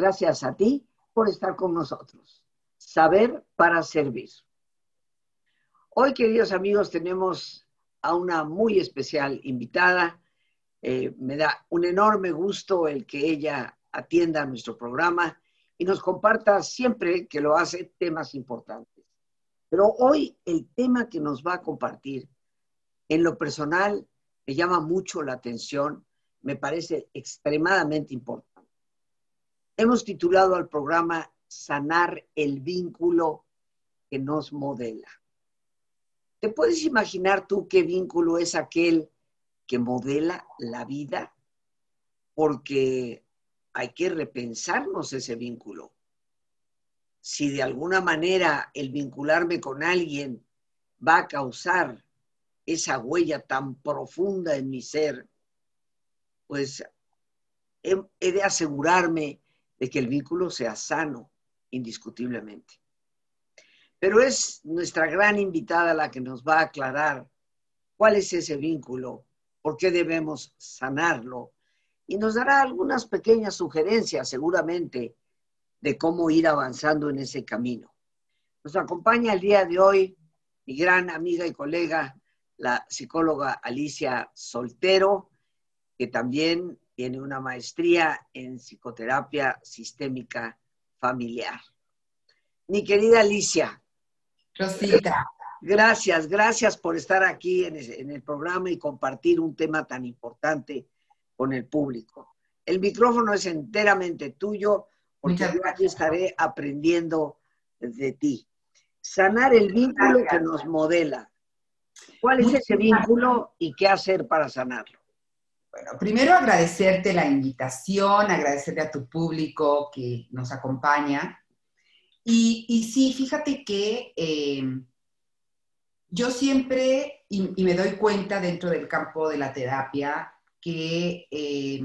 Gracias a ti por estar con nosotros. Saber para servir. Hoy, queridos amigos, tenemos a una muy especial invitada. Eh, me da un enorme gusto el que ella atienda nuestro programa y nos comparta siempre que lo hace temas importantes. Pero hoy el tema que nos va a compartir, en lo personal, me llama mucho la atención, me parece extremadamente importante. Hemos titulado al programa Sanar el vínculo que nos modela. ¿Te puedes imaginar tú qué vínculo es aquel que modela la vida? Porque hay que repensarnos ese vínculo si de alguna manera el vincularme con alguien va a causar esa huella tan profunda en mi ser, pues he, de asegurarme de que el vínculo sea sano, indiscutiblemente. Pero es nuestra gran invitada la que nos va a aclarar cuál es ese vínculo, por qué debemos sanarlo y nos dará algunas pequeñas sugerencias seguramente de cómo ir avanzando en ese camino. Nos acompaña el día de hoy mi gran amiga y colega, la psicóloga Alicia Soltero, que también tiene una maestría en psicoterapia sistémica familiar. Mi querida Alicia. Rosita. Gracias, gracias por estar aquí en, el programa y compartir un tema tan importante con el público. El micrófono es enteramente tuyo porque yo aquí estaré aprendiendo de ti. Sanar el vínculo que nos modela. ¿Cuál es ese vínculo y qué hacer para sanarlo? Bueno, primero agradecerte la invitación, agradecerte a tu público que nos acompaña. Y, sí, fíjate que eh, yo siempre, y, me doy cuenta dentro del campo de la terapia, que eh,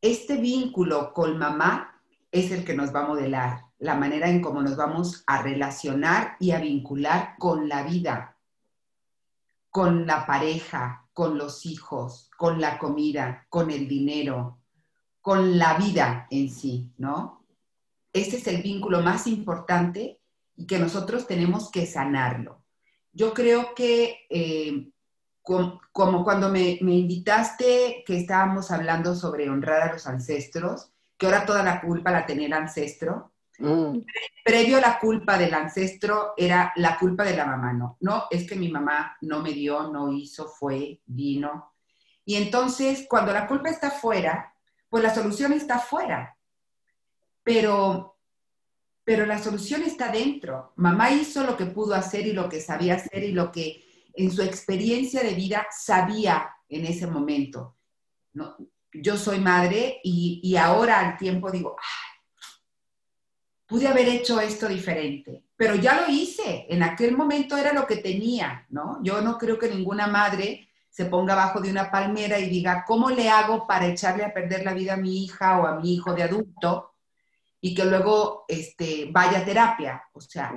este vínculo con mamá es el que nos va a modelar la manera en cómo nos vamos a relacionar y a vincular con la vida, con la pareja, con los hijos, con la comida, con el dinero, con la vida en sí, ¿no? Ese es el vínculo más importante y que nosotros tenemos que sanarlo. Yo creo que eh, como, cuando me, invitaste que estábamos hablando sobre honrar a los ancestros, que ahora toda la culpa la tenía el ancestro. Mm. Previo a la culpa del ancestro era la culpa de la mamá, no. No, es que mi mamá no me dio, no hizo, fue, vino. Y entonces, cuando la culpa está fuera, pues la solución está fuera. Pero, pero la solución está dentro. Mamá hizo lo que pudo hacer y lo que sabía hacer y lo que en su experiencia de vida sabía en ese momento. ¿no? Yo soy madre y, ahora al tiempo digo, pude haber hecho esto diferente, pero ya lo hice, en aquel momento era lo que tenía, ¿no? Yo no creo que ninguna madre se ponga abajo de una palmera y diga, ¿cómo le hago para echarle a perder la vida a mi hija o a mi hijo de adulto? y que luego este, vaya a terapia. O sea,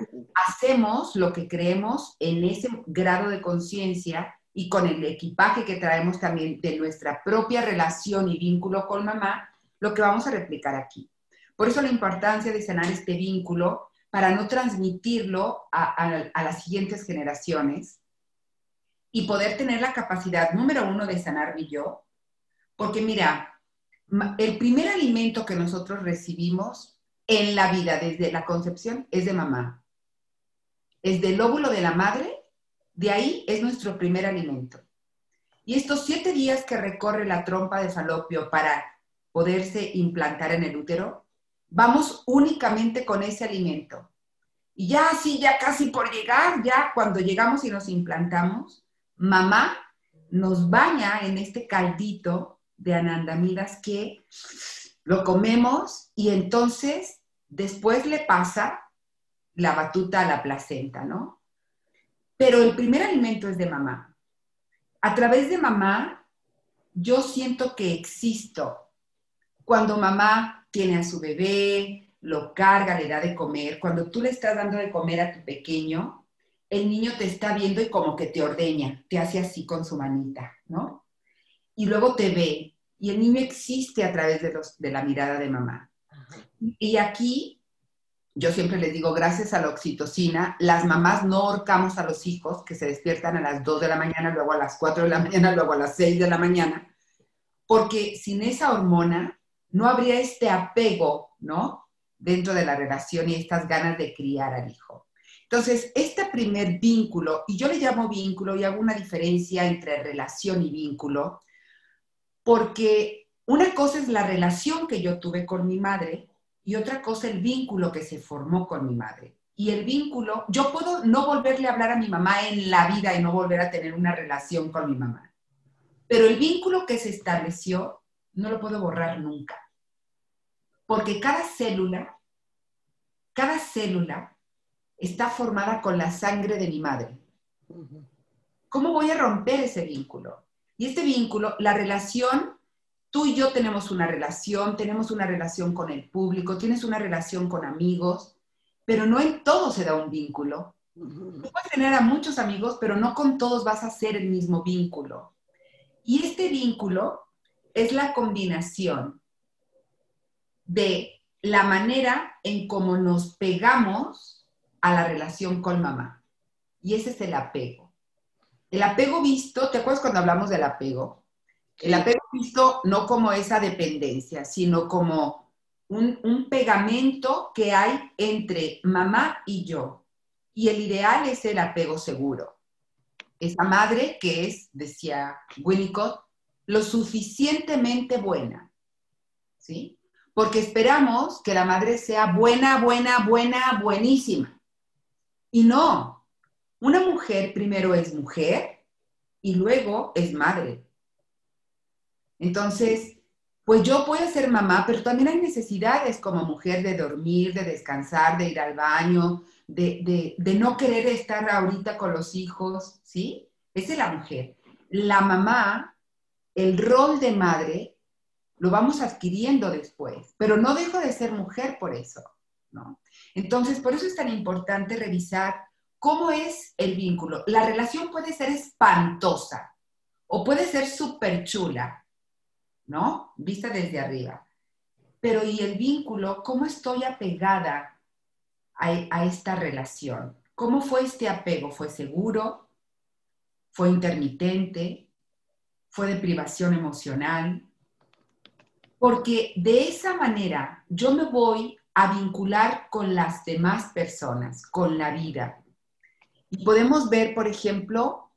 hacemos lo que creemos en ese grado de conciencia y con el equipaje que traemos también de nuestra propia relación y vínculo con mamá, lo que vamos a replicar aquí. Por eso la importancia de sanar este vínculo para no transmitirlo a, las siguientes generaciones y poder tener la capacidad, número uno, de sanar mi yo. Porque mira, el primer alimento que nosotros recibimos en la vida desde la concepción es de mamá. Es del óvulo de la madre, de ahí es nuestro primer alimento. Y estos siete días que recorre la trompa de falopio para poderse implantar en el útero, vamos únicamente con ese alimento. Y ya así, ya casi por llegar, ya cuando llegamos y nos implantamos, mamá nos baña en este caldito de anandamidas que lo comemos y entonces Después le pasa la batuta a la placenta, ¿no? Pero el primer alimento es de mamá. A través de mamá, yo siento que existo. Cuando mamá tiene a su bebé, lo carga, le da de comer, cuando tú le estás dando de comer a tu pequeño, el niño te está viendo y como que te ordeña, te hace así con su manita, ¿no? Y luego te ve y el niño existe a través de, los, de la mirada de mamá. Y aquí yo siempre les digo, gracias a la oxitocina, las mamás no ahorcamos a los hijos que se despiertan a las 2 de la mañana, luego a las 4 de la mañana, luego a las 6 de la mañana, porque sin esa hormona no habría este apego, ¿no? Dentro de la relación y estas ganas de criar al hijo. Entonces, este primer vínculo, y yo le llamo vínculo y hago una diferencia entre relación y vínculo, porque una cosa es la relación que yo tuve con mi madre y otra cosa el vínculo que se formó con mi madre. Y el vínculo, yo puedo no volverle a hablar a mi mamá en la vida y no volver a tener una relación con mi mamá, pero el vínculo que se estableció no lo puedo borrar nunca. Porque cada célula, cada célula está formada con la sangre de mi madre. ¿Cómo voy a romper ese vínculo? Y este vínculo, la relación tú y yo tenemos una relación, tenemos una relación con el público, tienes una relación con amigos, pero no en todo se da un vínculo. Tú puedes tener a muchos amigos, pero no con todos vas a hacer el mismo vínculo. Y este vínculo es la combinación de la manera en cómo nos pegamos a la relación con mamá. Y ese es el apego. El apego visto, ¿te acuerdas cuando hablamos del apego? El apego visto no como esa dependencia, sino como un, pegamento que hay entre mamá y yo. Y el ideal es el apego seguro. Esa madre que es, decía Winnicott, lo suficientemente buena. ¿Sí? Porque esperamos que la madre sea buena, buena, buena, buenísima. Y no, una mujer primero es mujer y luego es madre. Entonces, pues yo puedo ser mamá, pero también hay necesidades como mujer de dormir, de descansar, de ir al baño, de, no querer estar ahorita con los hijos, ¿sí? Esa es la mujer. La mamá, el rol de madre, lo vamos adquiriendo después, pero no dejo de ser mujer por eso, ¿no? Entonces, por eso es tan importante revisar cómo es el vínculo. La relación puede ser espantosa o puede ser súper chula, ¿no? Vista desde arriba. Pero ¿y el vínculo? ¿Cómo estoy apegada a, esta relación? ¿Cómo fue este apego? ¿Fue seguro? ¿Fue intermitente? ¿Fue de privación emocional? Porque de esa manera yo me voy a vincular con las demás personas, con la vida. Y podemos ver, por ejemplo,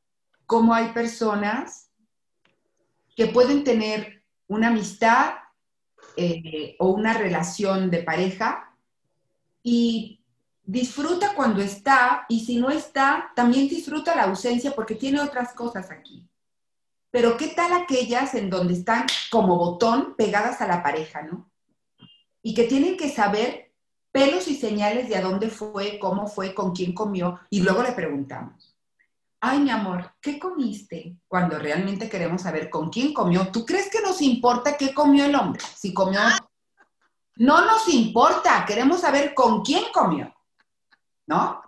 cómo hay personas que pueden tener una amistad eh, o una relación de pareja y disfruta cuando está y si no está, también disfruta la ausencia porque tiene otras cosas aquí. Pero ¿qué tal aquellas en donde están como botón pegadas a la pareja, ¿no? Y que tienen que saber pelos y señales de a dónde fue, cómo fue, con quién comió y luego le preguntamos ay, mi amor, ¿qué comiste? Cuando realmente queremos saber con quién comió. ¿Tú crees que nos importa qué comió el hombre? Si comió... No nos importa, queremos saber con quién comió, ¿no?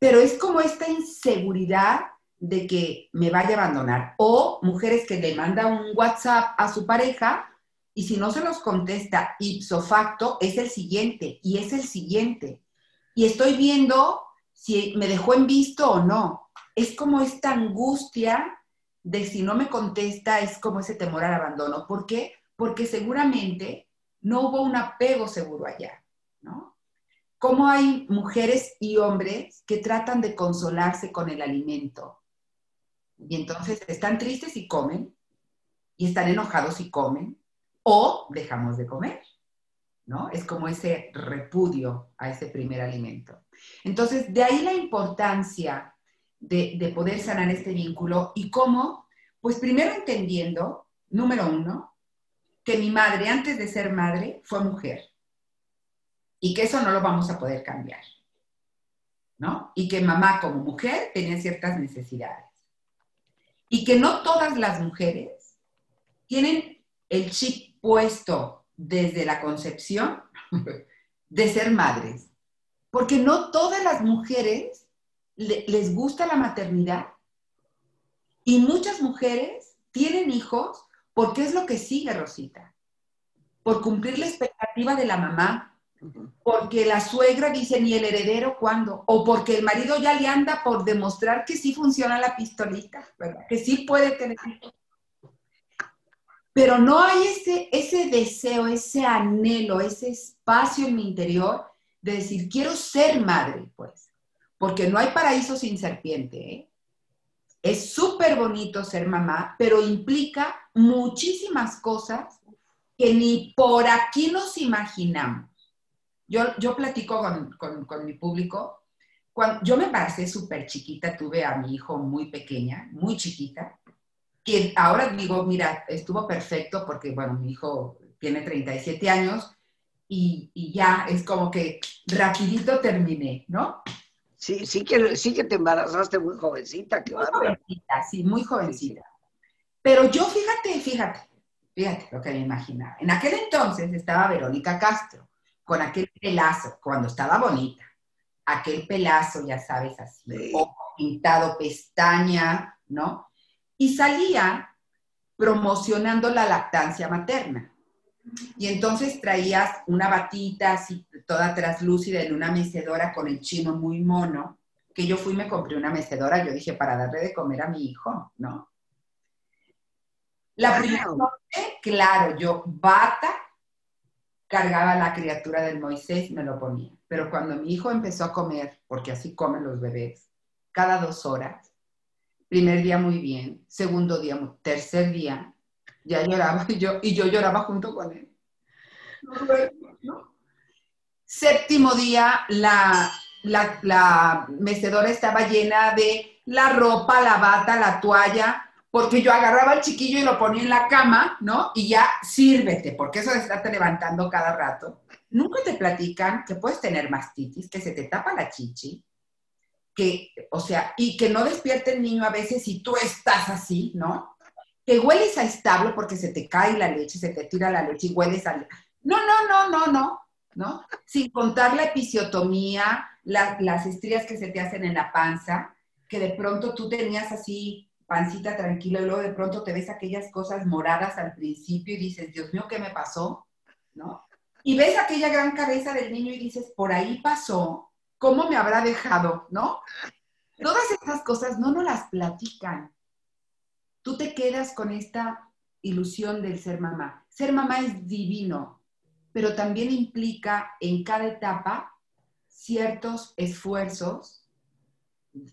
Pero es como esta inseguridad de que me vaya a abandonar. O mujeres que le mandan un WhatsApp a su pareja y si no se los contesta ipso facto, es el siguiente y es el siguiente. Y estoy viendo si me dejó en visto o no es como esta angustia de si no me contesta, es como ese temor al abandono. ¿Por qué? Porque seguramente no hubo un apego seguro allá, ¿no? Como hay mujeres y hombres que tratan de consolarse con el alimento. Y entonces están tristes y comen, y están enojados y comen, o dejamos de comer, ¿no? Es como ese repudio a ese primer alimento. Entonces, de ahí la importancia de, poder sanar este vínculo y cómo, pues primero entendiendo, número uno, que mi madre antes de ser madre fue mujer y que eso no lo vamos a poder cambiar, ¿no? Y que mamá como mujer tenía ciertas necesidades y que no todas las mujeres tienen el chip puesto desde la concepción de ser madres, porque no todas las mujeres les gusta la maternidad y muchas mujeres tienen hijos ¿Por qué es lo que sigue, Rosita? Por cumplir la expectativa de la mamá, porque la suegra dice ni el heredero cuándo, o porque el marido ya le anda por demostrar que sí funciona la pistolita, que sí puede tener. Pero no hay ese, ese deseo, ese anhelo, ese espacio en mi interior de decir, quiero ser madre, pues, porque no hay paraíso sin serpiente. ¿eh? Es súper bonito ser mamá, pero implica muchísimas cosas que ni por aquí nos imaginamos. Yo, yo platico con, con, mi público. Cuando yo me embaracé súper chiquita, tuve a mi hijo muy pequeña, muy chiquita, que ahora digo, mira, estuvo perfecto porque, bueno, mi hijo tiene 37 años y, y ya es como que rapidito terminé, ¿no? Sí, sí que, sí que te embarazaste muy jovencita, Muy jovencita, sí, muy jovencita. Pero yo, fíjate, fíjate, fíjate lo que me imaginaba. En aquel entonces estaba Verónica Castro con aquel pelazo, cuando estaba bonita, aquel pelazo, ya sabes, así, ojo pintado, pestaña, ¿no? Y salía promocionando la lactancia materna. Y entonces traías una batita así, toda traslúcida en una mecedora con el chino muy mono, que yo fui y me compré una mecedora, yo dije, para darle de comer a mi hijo, ¿no? La primera noche, claro, yo bata, cargaba la criatura del Moisés y me lo ponía. Pero cuando mi hijo empezó a comer, porque así comen los bebés, cada dos horas, primer día muy bien, segundo día, tercer día, ya lloraba y yo, y yo lloraba junto con él. Séptimo día, la, la, la mecedora estaba llena de la ropa, la bata, la toalla, porque yo agarraba al chiquillo y lo ponía en la cama, ¿no? Y ya sírvete, porque eso de estarte levantando cada rato. Nunca te platican que puedes tener mastitis, que se te tapa la chichi, que, o sea, y que no despierte el niño a veces si tú estás así, ¿no? Que hueles a establo porque se te cae la leche, se te tira la leche y hueles a... No, no, no, no, no, ¿no? Sin contar la episiotomía, las estrías que se te hacen en la panza, que de pronto tú tenías así pancita tranquila y luego de pronto te ves aquellas cosas moradas al principio y dices, Dios mío, ¿qué me pasó? ¿No? Y ves aquella gran cabeza del niño y dices, por ahí pasó, ¿cómo me habrá dejado? ¿No? Todas estas cosas no nos las platican. Tú te quedas con esta ilusión del ser mamá. Ser mamá es divino, pero también implica en cada etapa ciertos esfuerzos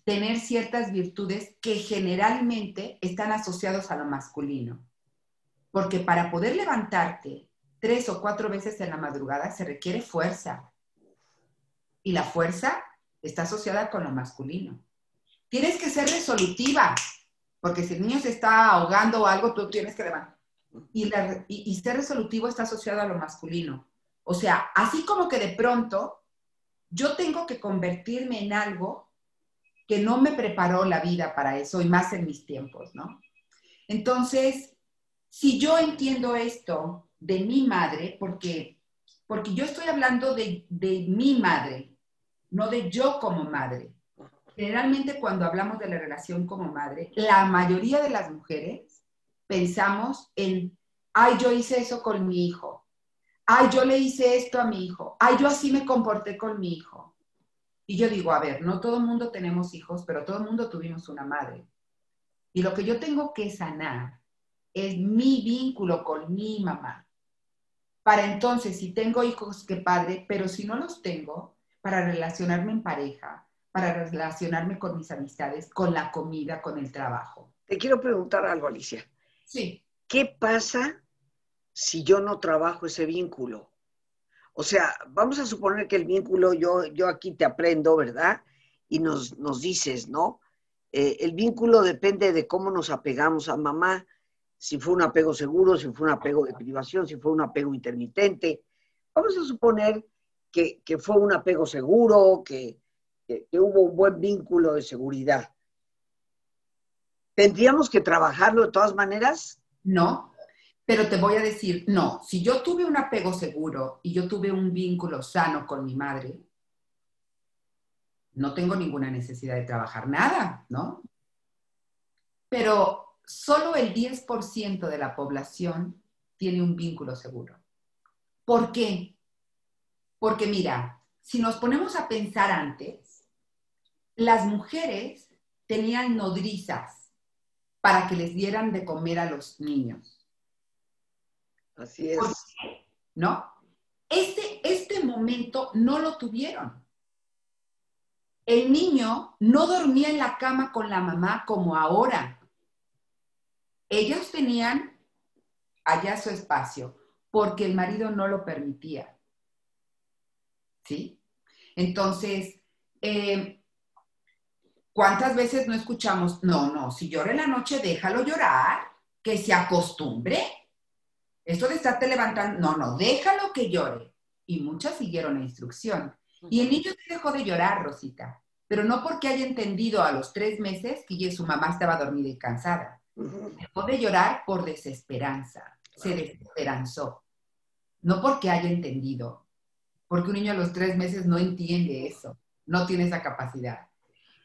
tener ciertas virtudes que generalmente están asociados a lo masculino. Porque para poder levantarte tres o cuatro veces en la madrugada se requiere fuerza. Y la fuerza está asociada con lo masculino. Tienes que ser resolutiva, porque si el niño se está ahogando o algo, tú tienes que levantar. Y, y ser resolutivo está asociado a lo masculino. O sea, así como que de pronto yo tengo que convertirme en algo que no me preparó la vida para eso y más en mis tiempos, ¿no? Entonces, si yo entiendo esto de mi madre, porque, porque yo estoy hablando de, de mi madre, no de yo como madre. Generalmente cuando hablamos de la relación como madre, la mayoría de las mujeres pensamos en, ay, yo hice eso con mi hijo, ay, yo le hice esto a mi hijo, ay, yo así me comporté con mi hijo. Y yo digo, a ver, no todo el mundo tenemos hijos, pero todo el mundo tuvimos una madre. Y lo que yo tengo que sanar es mi vínculo con mi mamá. Para entonces, si tengo hijos, qué padre, pero si no los tengo, para relacionarme en pareja, para relacionarme con mis amistades, con la comida, con el trabajo. Te quiero preguntar algo, Alicia. Sí. ¿Qué pasa si yo no trabajo ese vínculo? O sea, vamos a suponer que el vínculo, yo, yo aquí te aprendo, ¿verdad? Y nos, nos dices, ¿no? Eh, el vínculo depende de cómo nos apegamos a mamá, si fue un apego seguro, si fue un apego de privación, si fue un apego intermitente. Vamos a suponer que, fue un apego seguro, que, que, hubo un buen vínculo de seguridad. ¿Tendríamos que trabajarlo de todas maneras? No, pero te voy a decir, no, si yo tuve un apego seguro y yo tuve un vínculo sano con mi madre, no tengo ninguna necesidad de trabajar nada, ¿no? Pero solo el 10% de la población tiene un vínculo seguro. ¿Por qué? Porque mira, si nos ponemos a pensar antes, las mujeres tenían nodrizas para que les dieran de comer a los niños. Así es. ¿No? Este, este momento no lo tuvieron. El niño no dormía en la cama con la mamá como ahora. Ellos tenían allá su espacio porque el marido no lo permitía. ¿Sí? Entonces, eh, ¿cuántas veces no escuchamos? No, no, si llora en la noche, déjalo llorar, que se acostumbre. Esto de estarte levantando, no, no, déjalo que llore. Y muchas siguieron la instrucción. Y el niño dejó de llorar, Rosita, pero no porque haya entendido a los tres meses que su mamá estaba dormida y cansada. Dejó de llorar por desesperanza, se desesperanzó. No porque haya entendido, porque un niño a los tres meses no entiende eso, no tiene esa capacidad.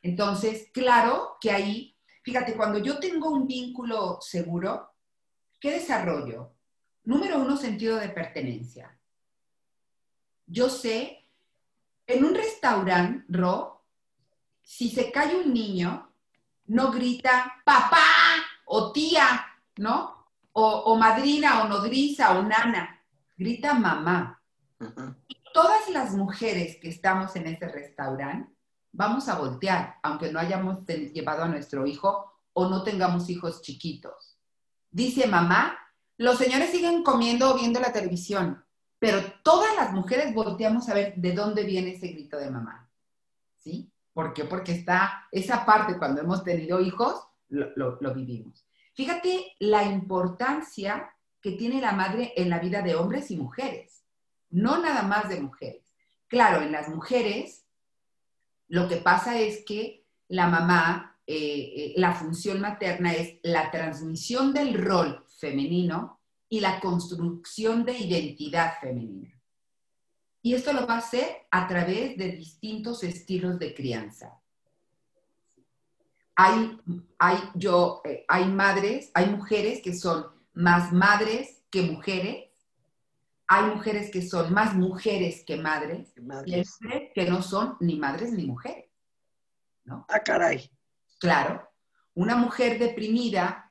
Entonces, claro que ahí, fíjate, cuando yo tengo un vínculo seguro, ¿qué desarrollo? Número uno, sentido de pertenencia. Yo sé, en un restaurante, Ro, si se cae un niño, no grita papá o tía, ¿no? O, madrina o nodriza o nana, grita mamá. Y todas las mujeres que estamos en ese restaurante, vamos a voltear, aunque no hayamos llevado a nuestro hijo o no tengamos hijos chiquitos. Dice mamá, los señores siguen comiendo o viendo la televisión, pero todas las mujeres volteamos a ver de dónde viene ese grito de mamá. ¿Sí? ¿Por qué? Porque está esa parte cuando hemos tenido hijos, lo, vivimos. Fíjate la importancia que tiene la madre en la vida de hombres y mujeres, no nada más de mujeres. Claro, en las mujeres lo que pasa es que la mamá, eh, eh, la función materna es la transmisión del rol femenino y la construcción de identidad femenina. Y esto lo va a hacer a través de distintos estilos de crianza. Hay, hay, yo, eh, hay madres, hay mujeres que son más madres que mujeres, hay mujeres que son más mujeres que madres, y hay que no son ni madres ni mujeres. ¿no? Ah, caray. Claro, una mujer deprimida,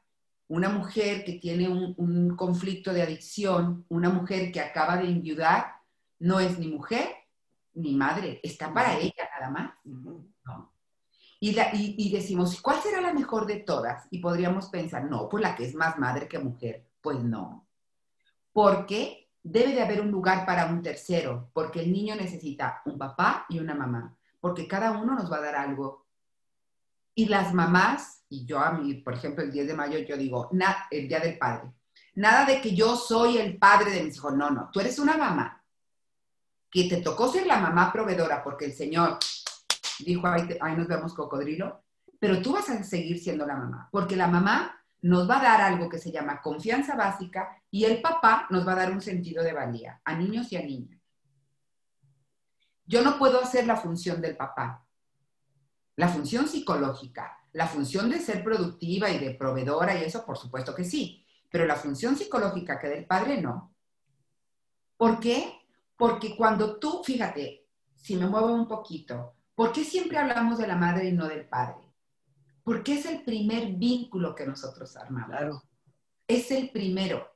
una mujer que tiene un, conflicto de adicción, una mujer que acaba de enviudar, no es ni mujer ni madre, está para ella nada más. Y, decimos, ¿cuál será la mejor de todas? Y podríamos pensar, no, pues la que es más madre que mujer. Pues no. Porque debe de haber un lugar para un tercero, porque el niño necesita un papá y una mamá, porque cada uno nos va a dar algo. Y las mamás, y yo a mí, por ejemplo, el 10 de mayo yo digo, el Día del Padre, nada de que yo soy el padre de mis hijos, no, no, tú eres una mamá. Que te tocó ser la mamá proveedora porque el Señor dijo, ahí, nos vemos cocodrilo, pero tú vas a seguir siendo la mamá, porque la mamá nos va a dar algo que se llama confianza básica y el papá nos va a dar un sentido de valía a niños y a niñas. Yo no puedo hacer la función del papá, la función psicológica, la función de ser productiva y de proveedora y eso, por supuesto que sí, pero la función psicológica que del padre no. ¿Por qué? Porque cuando tú, fíjate, si me muevo un poquito, ¿Por qué siempre hablamos de la madre y no del padre? Porque es el primer vínculo que nosotros armamos. Claro. Es el primero.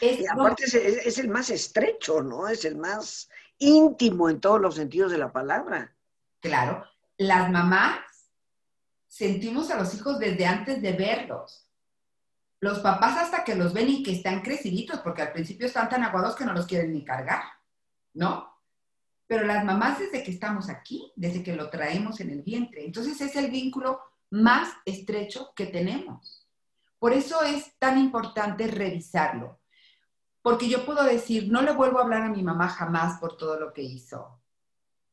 y aparte es, el más estrecho, ¿no? Es el más íntimo en todos los sentidos de la palabra. Claro. Las mamás sentimos a los hijos desde antes de verlos. Los papás hasta que los ven y que están creciditos, porque al principio están tan aguados que no los quieren ni cargar, ¿no? pero las mamás desde que estamos aquí, desde que lo traemos en el vientre. Entonces es el vínculo más estrecho que tenemos. Por eso es tan importante revisarlo. Porque yo puedo decir, no le vuelvo a hablar a mi mamá jamás por todo lo que hizo.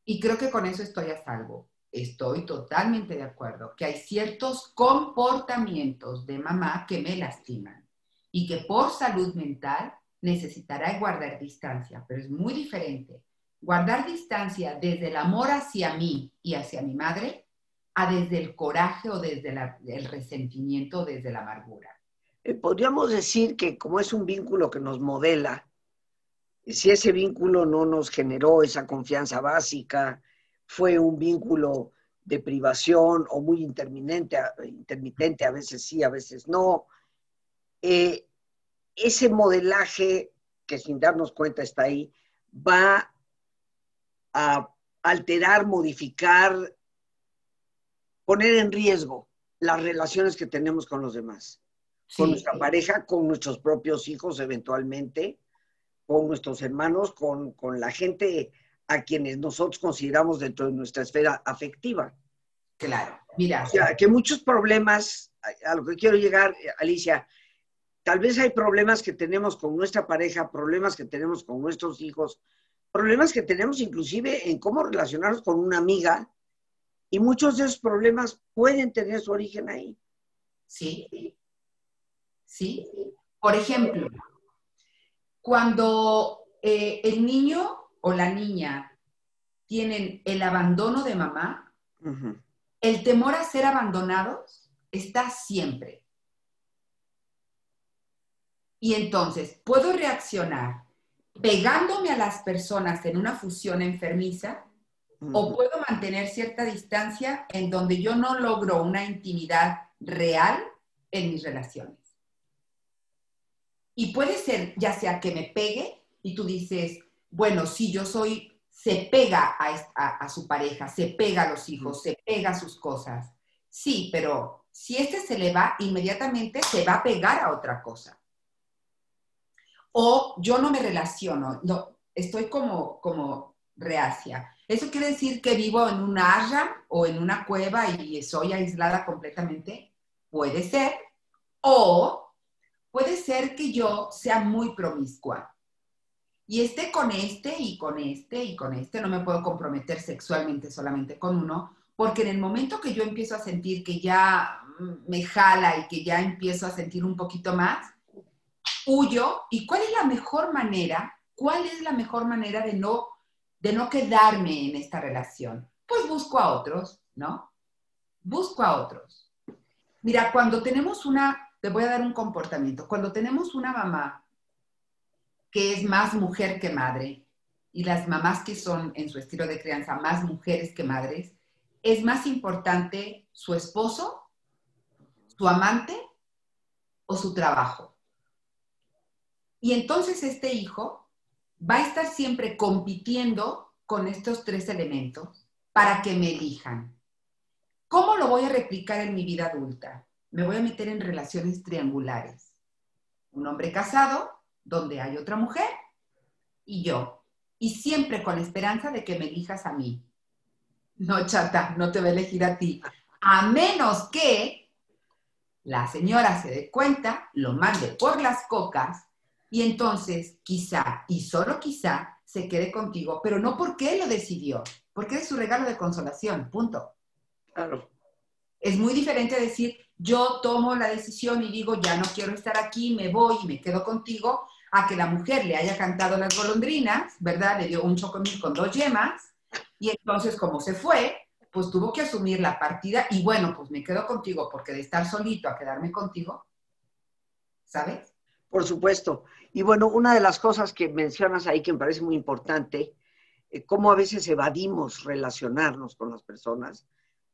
Y creo que con eso estoy a salvo. Estoy totalmente de acuerdo que hay ciertos comportamientos de mamá que me lastiman y que por salud mental necesitará guardar distancia, pero es muy diferente guardar distancia desde el amor hacia mí y hacia mi madre a desde el coraje o desde el resentimiento desde la amargura. Eh, podríamos decir que como es un vínculo que nos modela, si ese vínculo no nos generó esa confianza básica, fue un vínculo de privación o muy intermitente, intermitente a veces sí, a veces no, eh, ese modelaje que sin darnos cuenta está ahí, va a alterar, modificar, poner en riesgo las relaciones que tenemos con los demás, con nuestra pareja, con nuestros propios hijos eventualmente, con nuestros hermanos, con, con la gente a quienes nosotros consideramos dentro de nuestra esfera afectiva. Claro, mira. O sea, que muchos problemas, a lo que quiero llegar, Alicia, tal vez hay problemas que tenemos con nuestra pareja, problemas que tenemos con nuestros hijos, problemas que tenemos inclusive en cómo relacionarnos con una amiga, y muchos de esos problemas pueden tener su origen ahí. Sí. Sí. Por ejemplo, cuando eh, el niño o la niña tienen el abandono de mamá, el temor a ser abandonados está siempre. Y entonces, ¿puedo reaccionar pegándome a las personas en una fusión enfermiza? ¿O puedo mantener cierta distancia en donde yo no logro una intimidad real en mis relaciones? Y puede ser ya sea que me pegue y tú dices, bueno, si yo soy, se pega a, su pareja, se pega a los hijos, se pega a sus cosas. Sí, pero si este se le va, inmediatamente se va a pegar a otra cosa. O yo no me relaciono, no, estoy como, como reacia. ¿Eso quiere decir que vivo en un arra o en una cueva y soy aislada completamente? Puede ser. O puede ser que yo sea muy promiscua y esté con este y con este y con este, no me puedo comprometer sexualmente solamente con uno, porque en el momento que yo empiezo a sentir que ya me jala y que ya empiezo a sentir un poquito más, huyo. ¿Y cuál es la mejor manera? ¿Cuál es la mejor manera de no, de no quedarme en esta relación? Pues busco a otros, ¿no? Busco a otros. Mira, cuando tenemos una, te voy a dar un comportamiento, cuando tenemos una mamá que es más mujer que madre, y las mamás que son en su estilo de crianza más mujeres que madres, es más importante su esposo, su amante o su trabajo. Y entonces este hijo va a estar siempre compitiendo con estos tres elementos para que me elijan. ¿Cómo lo voy a replicar en mi vida adulta? Me voy a meter en relaciones triangulares. Un hombre casado, donde hay otra mujer y yo. Y siempre con la esperanza de que me elijas a mí. No, chata, no te voy a elegir a ti. A menos que la señora se dé cuenta, lo mande por las cocas y entonces quizá, y solo quizá, se quede contigo, pero no porque él lo decidió, porque es su regalo de consolación, punto. Claro. Es muy diferente decir, yo tomo la decisión y digo, ya no quiero estar aquí, me voy y me quedo contigo, a que la mujer le haya cantado las golondrinas, ¿verdad? Le dio un chocomil con dos yemas, y entonces como se fue, pues tuvo que asumir la partida, y bueno, pues me quedo contigo, porque de estar solito a quedarme contigo, ¿sabes? Por supuesto. Y bueno, una de las cosas que mencionas ahí que me parece muy importante, eh, cómo a veces evadimos relacionarnos con las personas,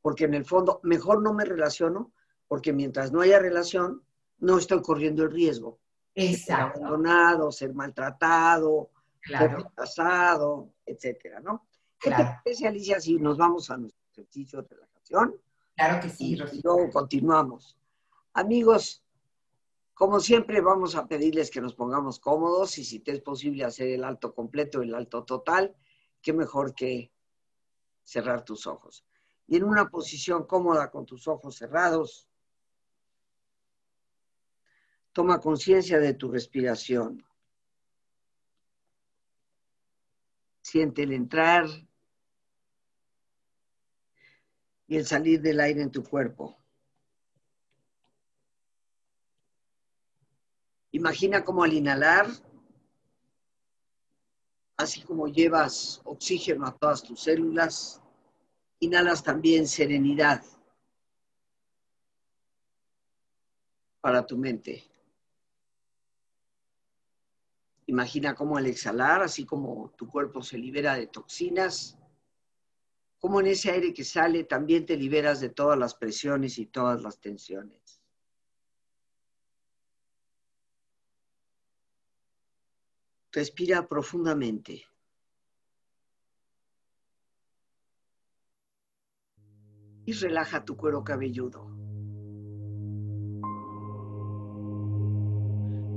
porque en el fondo mejor no me relaciono, porque mientras no haya relación, no estoy corriendo el riesgo ser abandonado, ser maltratado, ser rechazado, etcétera, ¿no? ¿Qué te parece, Alicia, si nos vamos a nuestro ejercicio de relajación? Claro que sí, Y luego continuamos. Amigos, como siempre, vamos a pedirles que nos pongamos cómodos y si te es posible hacer el alto completo, el alto total, qué mejor que cerrar tus ojos. Y en una posición cómoda con tus ojos cerrados, Toma conciencia de tu respiración. Siente el entrar y el salir del aire en tu cuerpo. Imagina cómo al inhalar, así como llevas oxígeno a todas tus células, inhalas también serenidad para tu mente. Imagina cómo al exhalar, así como tu cuerpo se libera de toxinas, cómo en ese aire que sale también te liberas de todas las presiones y todas las tensiones. Respira profundamente. Y relaja tu cuero cabelludo.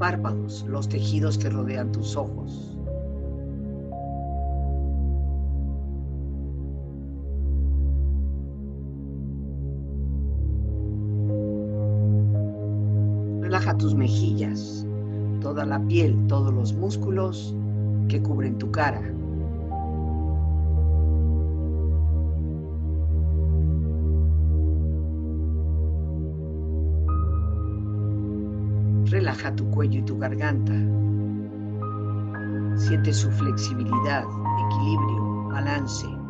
Párpados, los tejidos que rodean tus ojos. tus mejillas, toda la piel, todos los músculos que cubren tu cara. Garganta. Siente su flexibilidad, equilibrio, balance.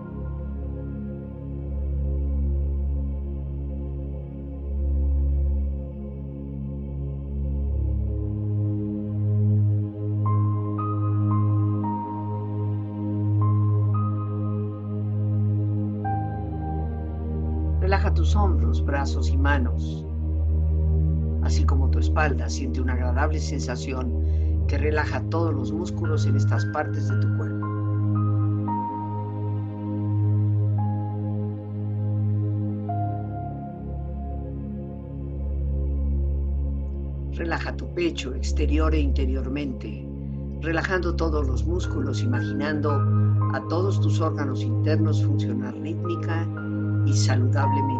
hombros, brazos y manos, espalda siente una agradable sensación que relaja todos los músculos en estas partes de tu cuerpo. Relaja tu pecho exterior e interiormente, relajando todos los músculos, imaginando a todos tus órganos internos funcionar rítmica y saludablemente.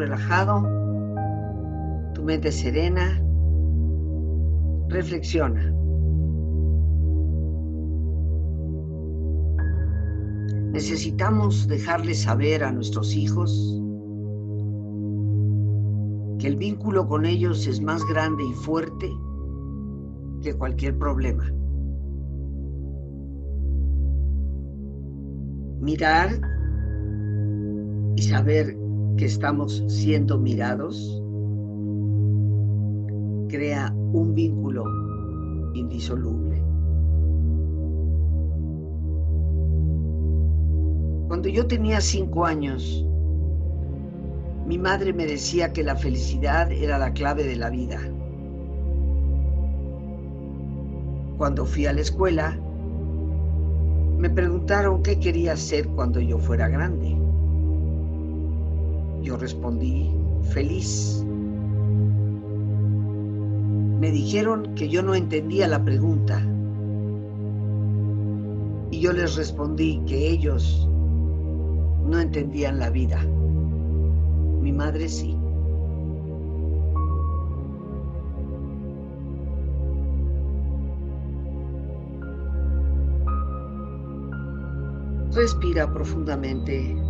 Relajado, tu mente serena, reflexiona. Necesitamos dejarles saber a nuestros hijos que el vínculo con ellos es más grande y fuerte que cualquier problema. Mirar y saber que estamos siendo mirados crea un vínculo indisoluble. Cuando yo tenía cinco años, mi madre me decía que la felicidad era la clave de la vida. Cuando fui a la escuela, me preguntaron qué quería ser cuando yo fuera grande. Yo respondí, feliz. Me dijeron que yo no entendía la pregunta. Y yo les respondí que ellos no entendían la vida. Mi madre sí. Respira profundamente.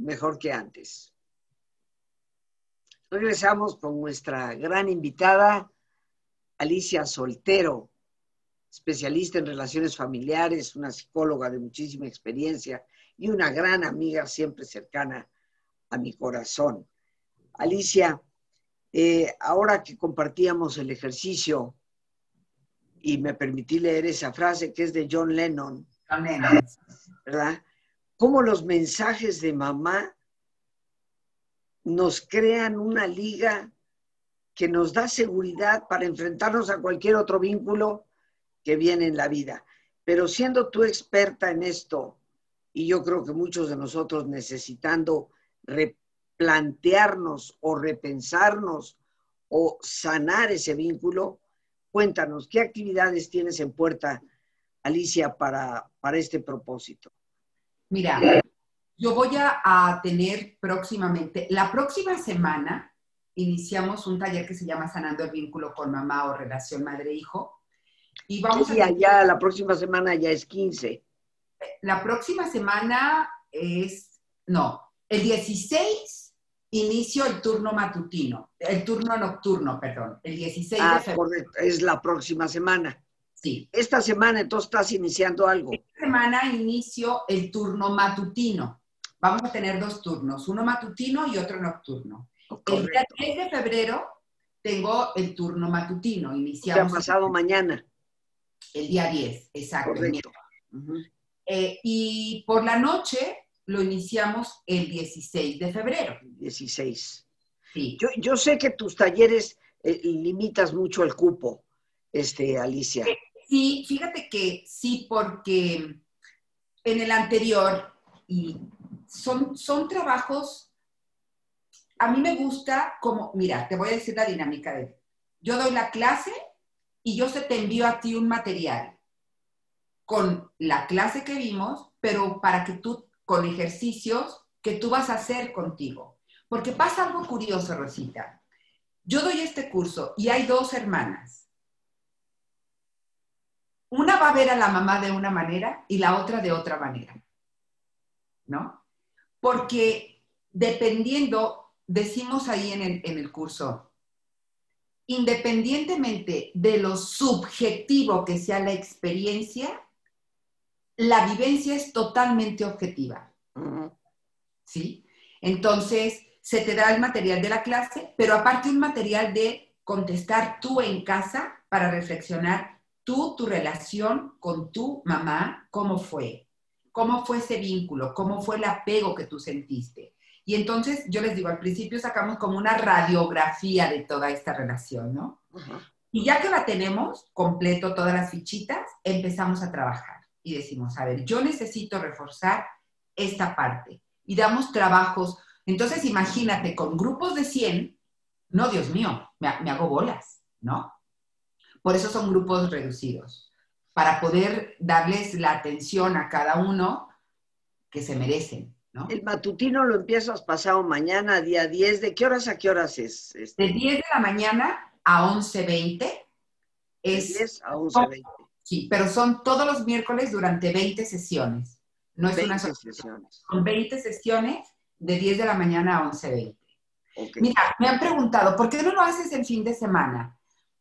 mejor que antes. Regresamos con nuestra gran invitada, Alicia Soltero, especialista en relaciones familiares, una psicóloga de muchísima experiencia y una gran amiga siempre cercana a mi corazón. Alicia, eh, ahora que compartíamos el ejercicio y me permití leer esa frase que es de John Lennon, ¿verdad? Cómo los mensajes de mamá nos crean una liga que nos da seguridad para enfrentarnos a cualquier otro vínculo que viene en la vida. Pero siendo tú experta en esto, y yo creo que muchos de nosotros necesitando replantearnos o repensarnos o sanar ese vínculo, cuéntanos, ¿qué actividades tienes en puerta, Alicia, para, para este propósito? Mira, yo voy a, a tener próximamente, la próxima semana, iniciamos un taller que se llama Sanando el vínculo con mamá o relación madre-hijo y vamos a... ya la próxima semana ya es 15. La próxima semana es, no, el 16 inicio el turno matutino, el turno nocturno, perdón, el 16 ah, de febrero. correcto, es la próxima semana. Sí. Esta semana entonces estás iniciando algo. Esta semana inicio el turno matutino. Vamos a tener dos turnos, uno matutino y otro nocturno. El día 3 de febrero tengo el turno matutino. Iniciamos. ha pasado mañana. El día 10, exacto. Eh, y por la noche lo iniciamos el 16 de febrero. 16. Sí. Yo, sé que tus talleres eh, limitas mucho el cupo, este, Alicia. Sí, fíjate que sí, porque en el anterior, y son, son trabajos, a mí me gusta como, mira, te voy a decir la dinámica de, yo doy la clase y yo se te envío a ti un material con la clase que vimos, pero para que tú, con ejercicios que tú vas a hacer contigo. Porque pasa algo curioso, Rosita. Yo doy este curso y hay dos hermanas. Una va a ver a la mamá de una manera y la otra de otra manera. ¿No? Porque dependiendo, decimos ahí en el, en el curso, independientemente de lo subjetivo que sea la experiencia, la vivencia es totalmente objetiva. ¿Sí? Entonces, se te da el material de la clase, pero aparte un material de contestar tú en casa para reflexionar tú, tu relación con tu mamá, cómo fue, cómo fue ese vínculo, cómo fue el apego que tú sentiste. Y entonces yo les digo, al principio sacamos como una radiografía de toda esta relación, ¿no? Y ya que la tenemos, completo todas las fichitas, empezamos a trabajar y decimos, a ver, yo necesito reforzar esta parte. Y damos trabajos Entonces, imagínate, con grupos de 100, no, Dios mío, me, me hago bolas, ¿no? Por eso son grupos reducidos, para poder darles la atención a cada uno que se merecen. ¿no? El matutino lo empiezas pasado mañana, día 10. ¿De qué horas a qué horas es? Este? De 10 de la mañana a 11.20. Es, de 10 a 11.20. Sí, pero son todos los miércoles durante 20 sesiones. No es 20 una sesiones. Son 20 sesiones de 10 de la mañana a 11.20. Okay. Mira, me han preguntado, ¿por qué no lo haces el fin de semana?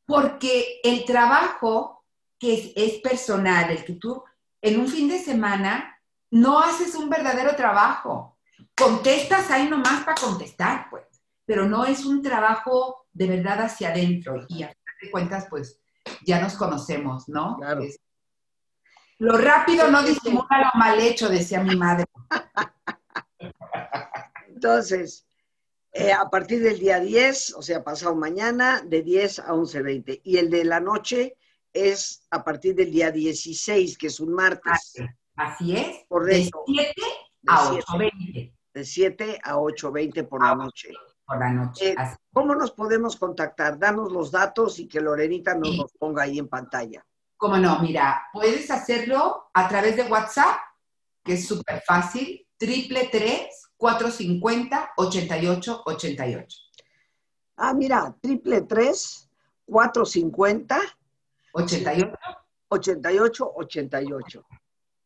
Porque el trabajo que es, es personal, el que tú en un fin de semana no haces un verdadero trabajo. Contestas ahí nomás para contestar, pues, pero no es un trabajo de verdad hacia adentro. Y a fin de cuentas, pues, ya nos conocemos, ¿no? Claro. lo rápido no disimula lo mal hecho, decía mi madre. Entonces, eh, a partir del día 10, o sea, pasado mañana, de 10 a 11.20. Y el de la noche es a partir del día 16, que es un martes. Así es. Correcto. De 7 a 8.20. De 7 a 8.20 por la noche. Por la noche. Eh, ¿Cómo nos podemos contactar? Danos los datos y que Lorenita nos los ponga ahí en pantalla. Cómo no, mira, puedes hacerlo a través de WhatsApp, que es súper fácil, triple 3 450 88 88. Ah, mira, triple 3 450 88 88 88.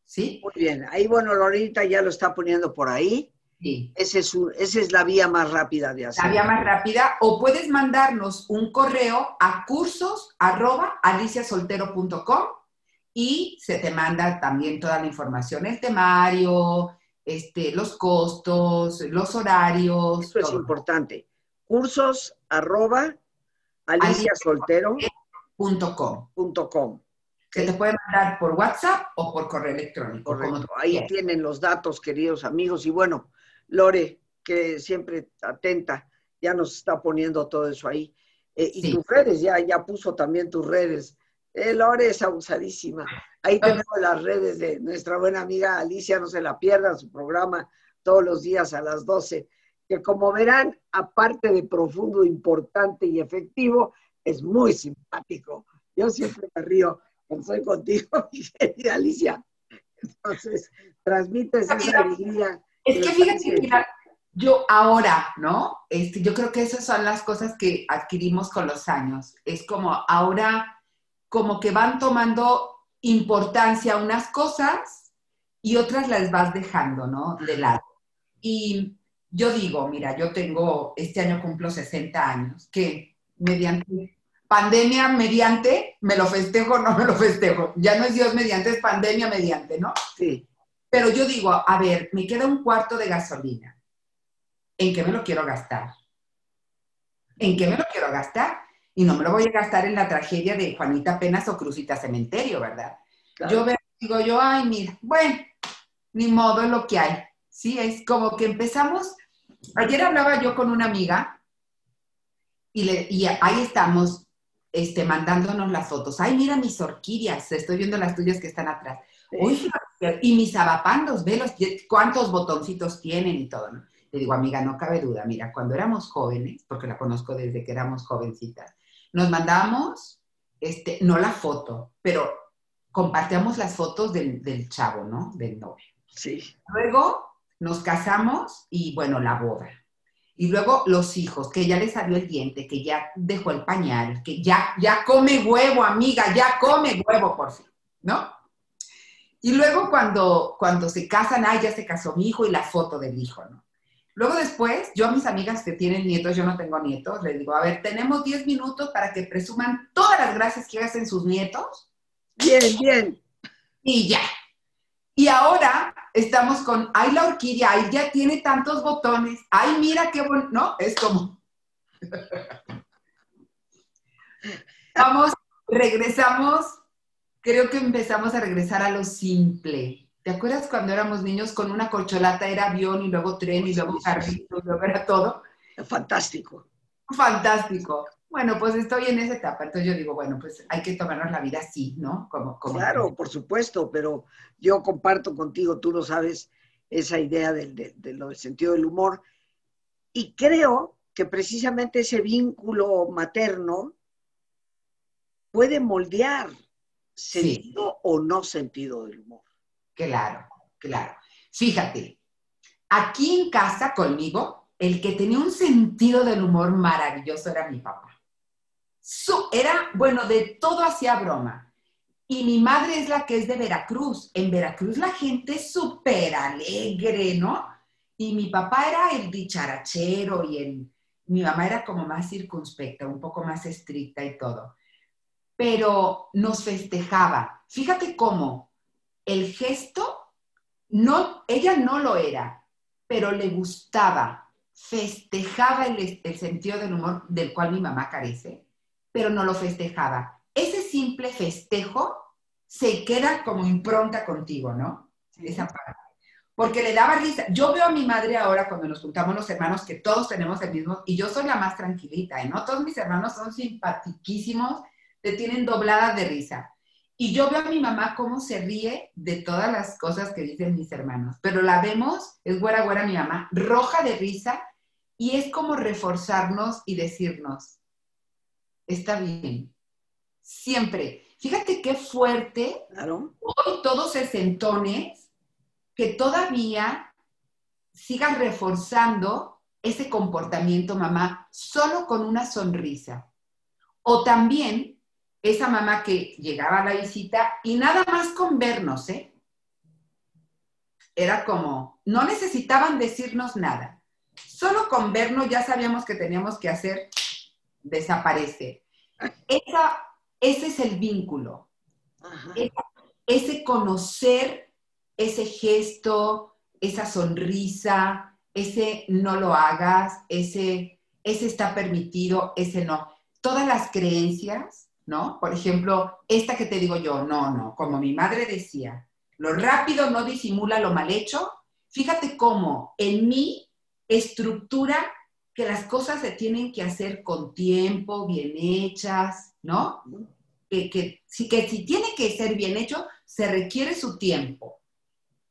¿Sí? Muy bien. Ahí, bueno, Lorita ya lo está poniendo por ahí. Sí. Ese es esa es la vía más rápida de hacer. La vía más rápida. O puedes mandarnos un correo a cursos arroba aliciasoltero.com y se te manda también toda la información, el temario, este, los costos, los horarios. Esto es importante. Cursos arroba aliciasoltero.com se te puede mandar por WhatsApp o por correo electrónico. Correcto. Ahí tienen los datos, queridos amigos. Y bueno, Lore, que siempre atenta, ya nos está poniendo todo eso ahí. Eh, y tus redes, ya, ya puso también tus redes. Eh, Lore es abusadísima. Ahí tenemos las redes de nuestra buena amiga Alicia, no se la pierdan, su programa todos los días a las 12, que como verán, aparte de profundo, importante y efectivo, es muy simpático. Yo siempre me río soy contigo, mi querida Alicia. Entonces, transmites esa alegría. Es que fíjate, mira, yo ahora, ¿no? Este, yo creo que esas son las cosas que adquirimos con los años. Es como ahora, como que van tomando importancia unas cosas y otras las vas dejando, ¿no? De lado. Y yo digo, mira, yo tengo, este año cumplo 60 años, que mediante pandemia mediante, me lo festejo o no me lo festejo. Ya no es Dios mediante, es pandemia mediante, ¿no? Sí. Pero yo digo, a ver, me queda un cuarto de gasolina. ¿En qué me lo quiero gastar? ¿En qué me lo quiero gastar? Y no me lo voy a gastar en la tragedia de Juanita Penas o Crucita Cementerio, ¿verdad? Yo veo, digo yo, ay, mira, bueno, ni modo es lo que hay. Sí, es como que empezamos. Ayer hablaba yo con una amiga y, le, y ahí estamos este, mandándonos las fotos. Ay, mira mis orquídeas, estoy viendo las tuyas que están atrás. Uy, y mis abapandos, ve cuántos botoncitos tienen y todo, ¿no? Le digo, amiga, no cabe duda, mira, cuando éramos jóvenes, porque la conozco desde que éramos jovencitas, nos mandamos, este, no la foto, pero compartíamos las fotos del, del chavo, ¿no? Del novio. Sí. Luego nos casamos y, bueno, la boda. Y luego los hijos, que ya le salió el diente, que ya dejó el pañal, que ya, ya come huevo, amiga, ya come huevo por fin, ¿no? Y luego cuando, cuando se casan, ay, ya se casó mi hijo y la foto del hijo, ¿no? Luego después, yo a mis amigas que tienen nietos, yo no tengo nietos, les digo, a ver, tenemos 10 minutos para que presuman todas las gracias que hacen sus nietos. Bien, bien. Y ya. Y ahora estamos con, ay, la orquídea, ay, ya tiene tantos botones, ay, mira qué bueno, ¿no? Es como... Vamos, regresamos, creo que empezamos a regresar a lo simple. ¿Te acuerdas cuando éramos niños con una colcholata era avión y luego tren y luego carrito y luego era todo? Fantástico. Fantástico. Bueno, pues estoy en esa etapa, entonces yo digo, bueno, pues hay que tomarnos la vida así, ¿no? Como, claro, por supuesto, pero yo comparto contigo, tú lo sabes, esa idea del, del, del, sentido del humor. Y creo que precisamente ese vínculo materno puede moldear sentido o no sentido del humor. Claro, claro. Fíjate, aquí en casa conmigo, el que tenía un sentido del humor maravilloso era mi papá. era, bueno, de todo hacía broma. Y mi madre es la que es de Veracruz. En Veracruz la gente es súper alegre, ¿no? Y mi papá era el dicharachero y el, mi mamá era como más circunspecta, un poco más estricta y todo. Pero nos festejaba. Fíjate cómo el gesto, no, ella no lo era, pero le gustaba, festejaba el, el sentido del humor del cual mi mamá carece, pero no lo festejaba. Ese simple festejo se queda como impronta contigo, ¿no? Esa parte. Porque le daba risa. Yo veo a mi madre ahora cuando nos juntamos los hermanos que todos tenemos el mismo, y yo soy la más tranquilita, ¿eh? ¿no? Todos mis hermanos son simpatiquísimos, te tienen doblada de risa. Y yo veo a mi mamá cómo se ríe de todas las cosas que dicen mis hermanos. Pero la vemos, es güera güera mi mamá, roja de risa, y es como reforzarnos y decirnos, está bien. Siempre Fíjate qué fuerte. Claro. Hoy todos entones que todavía sigan reforzando ese comportamiento, mamá, solo con una sonrisa. O también esa mamá que llegaba a la visita y nada más con vernos, ¿eh? Era como, no necesitaban decirnos nada. Solo con vernos ya sabíamos que teníamos que hacer desaparecer. Esa ese es el vínculo. Ese conocer ese gesto, esa sonrisa, ese no lo hagas, ese, ese está permitido, ese no. Todas las creencias, ¿no? Por ejemplo, esta que te digo yo, no, no, como mi madre decía, lo rápido no disimula lo mal hecho. Fíjate cómo en mi estructura que las cosas se tienen que hacer con tiempo, bien hechas, ¿no? Que, que, si, que si tiene que ser bien hecho, se requiere su tiempo.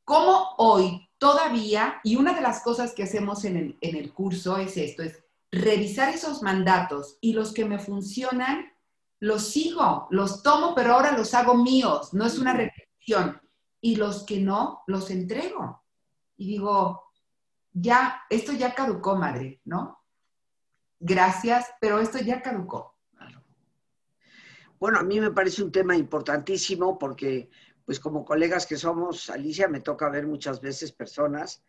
Como hoy todavía, y una de las cosas que hacemos en el, en el curso es esto, es revisar esos mandatos y los que me funcionan, los sigo, los tomo, pero ahora los hago míos, no es una repetición. Y los que no, los entrego. Y digo, ya, esto ya caducó, madre, ¿no? Gracias, pero esto ya caducó. Bueno, a mí me parece un tema importantísimo porque, pues como colegas que somos, Alicia, me toca ver muchas veces personas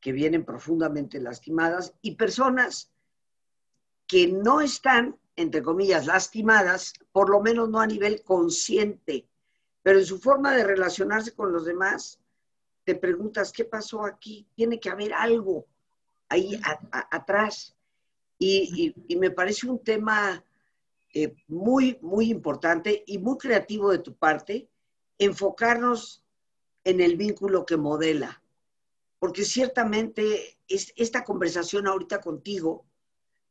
que vienen profundamente lastimadas y personas que no están, entre comillas, lastimadas, por lo menos no a nivel consciente, pero en su forma de relacionarse con los demás, te preguntas, ¿qué pasó aquí? Tiene que haber algo ahí atrás. y, me parece un tema eh, muy, muy importante y muy creativo de tu parte, enfocarnos en el vínculo que modela. Porque ciertamente esta conversación ahorita contigo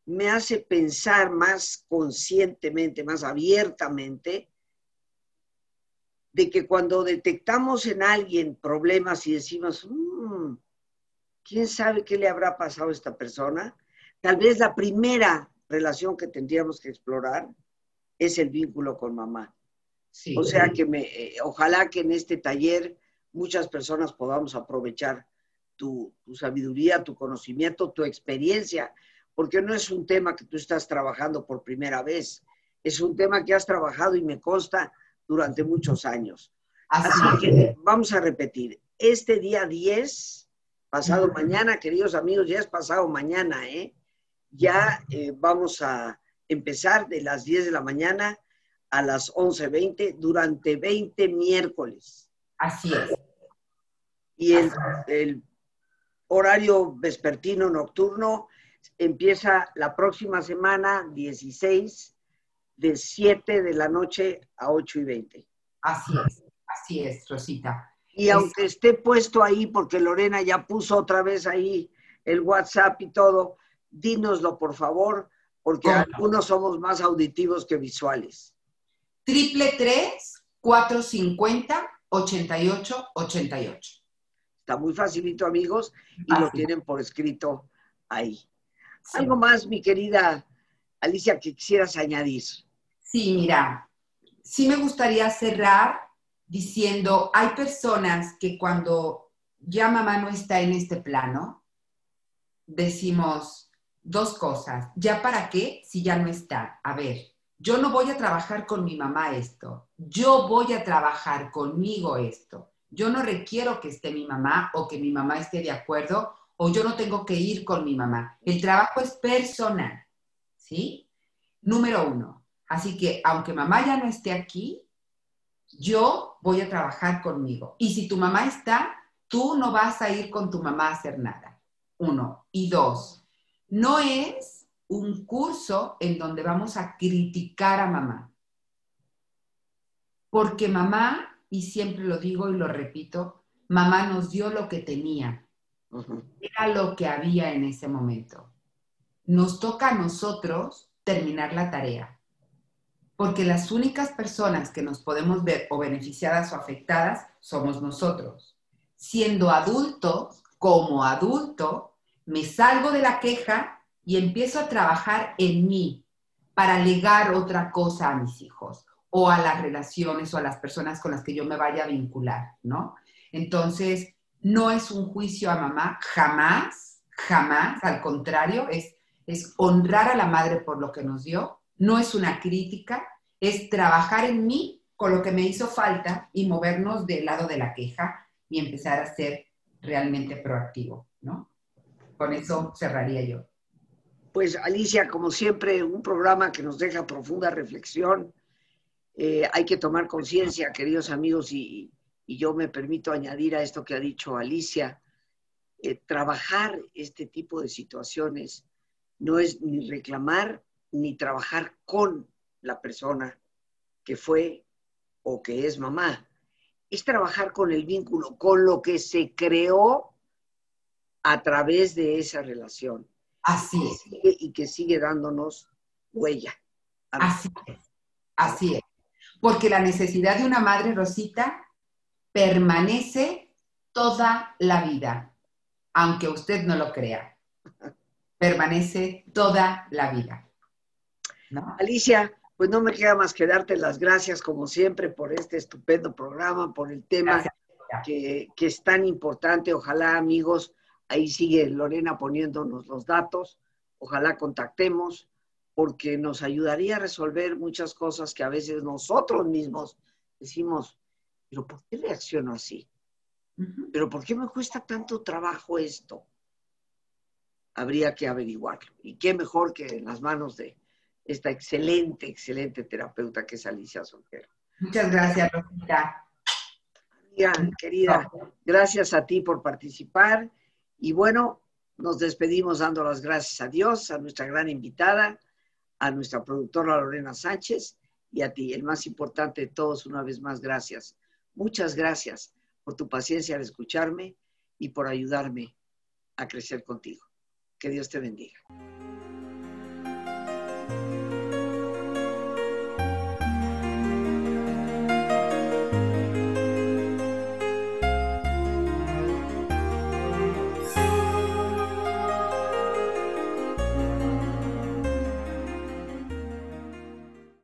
me hace pensar más conscientemente, más abiertamente, de que cuando detectamos en alguien problemas y decimos, mm, ¿quién sabe qué le habrá pasado a esta persona? Tal vez la primera relación que tendríamos que explorar es el vínculo con mamá. O sea que me, eh, ojalá que en este taller muchas personas podamos aprovechar tu, sabiduría, tu conocimiento, tu experiencia, porque no es un tema que tú estás trabajando por primera vez, es un tema que has trabajado y me consta durante muchos años. Así, que vamos a repetir, este día 10, pasado mañana, queridos amigos, ya es pasado mañana, ¿eh? ya eh, vamos a empezar de las 10 de la mañana a las 11.20 durante 20 miércoles. Así es. Y el, horario vespertino nocturno empieza la próxima semana, 16, de 7 de la noche a 8 y 20. Así es, así es, Rosita. Y aunque esté puesto ahí, porque Lorena ya puso otra vez ahí el WhatsApp y todo, dínoslo por favor, porque algunos somos más auditivos que visuales. Triple 3 450 88 88. Está muy facilito, amigos, y lo tienen por escrito ahí. Algo más, mi querida Alicia, que quisieras añadir. Sí, mira, sí me gustaría cerrar diciendo, hay personas que cuando ya mamá no está en este plano, decimos dos cosas, ¿ya para qué si ya no está? A ver, yo no voy a trabajar con mi mamá esto, yo voy a trabajar conmigo esto. Yo no requiero que esté mi mamá o que mi mamá esté de acuerdo o yo no tengo que ir con mi mamá. El trabajo es personal, ¿sí? Número uno. Así que aunque mamá ya no esté aquí, yo voy a trabajar conmigo. Y si tu mamá está, tú no vas a ir con tu mamá a hacer nada. Uno. Y dos, no es un curso en donde vamos a criticar a mamá. Porque mamá, y siempre lo digo y lo repito, mamá nos dio lo que tenía. Era lo que había en ese momento. Nos toca a nosotros terminar la tarea. Porque las únicas personas que nos podemos ver o beneficiadas o afectadas somos nosotros. Siendo adultos, como adulto, me salgo de la queja y empiezo a trabajar en mí para legar otra cosa a mis hijos o a las relaciones o a las personas con las que yo me vaya a vincular, ¿no? Entonces, no es un juicio a mamá, jamás, jamás, al contrario, es, honrar a la madre por lo que nos dio, no es una crítica, es trabajar en mí con lo que me hizo falta y movernos del lado de la queja y empezar a ser realmente proactivo, ¿no? Con eso cerraría yo. Pues Alicia, como siempre, un programa que nos deja profunda reflexión. Eh, hay que tomar conciencia, queridos amigos, y, yo me permito añadir a esto que ha dicho Alicia, eh, trabajar este tipo de situaciones no es ni reclamar ni trabajar con la persona que fue o que es mamá. Es trabajar con el vínculo, con lo que se creó a través de esa relación. Así es. y que sigue dándonos huella. Así es. Así es. Porque la necesidad de una madre, Rosita, permanece toda la vida, aunque usted no lo crea. Permanece toda la vida. Alicia, pues no me queda más que darte las gracias, como siempre, por este estupendo programa, por el tema que, que, es tan importante. Ojalá, amigos, ahí sigue Lorena poniéndonos los datos. Ojalá contactemos porque nos ayudaría a resolver muchas cosas que a veces nosotros mismos decimos, pero ¿por qué reacciono así? ¿Pero por qué me cuesta tanto trabajo esto? Habría que averiguarlo. Y qué mejor que en las manos de esta excelente, excelente terapeuta que es Alicia Soltero. Muchas gracias, Rosita. Amiga, querida, gracias a ti por participar. Y bueno, nos despedimos dando las gracias a Dios, a nuestra gran invitada, a nuestra productora Lorena Sánchez y a ti, el más importante de todos, una vez más, gracias. Muchas gracias por tu paciencia al escucharme y por ayudarme a crecer contigo. Que Dios te bendiga.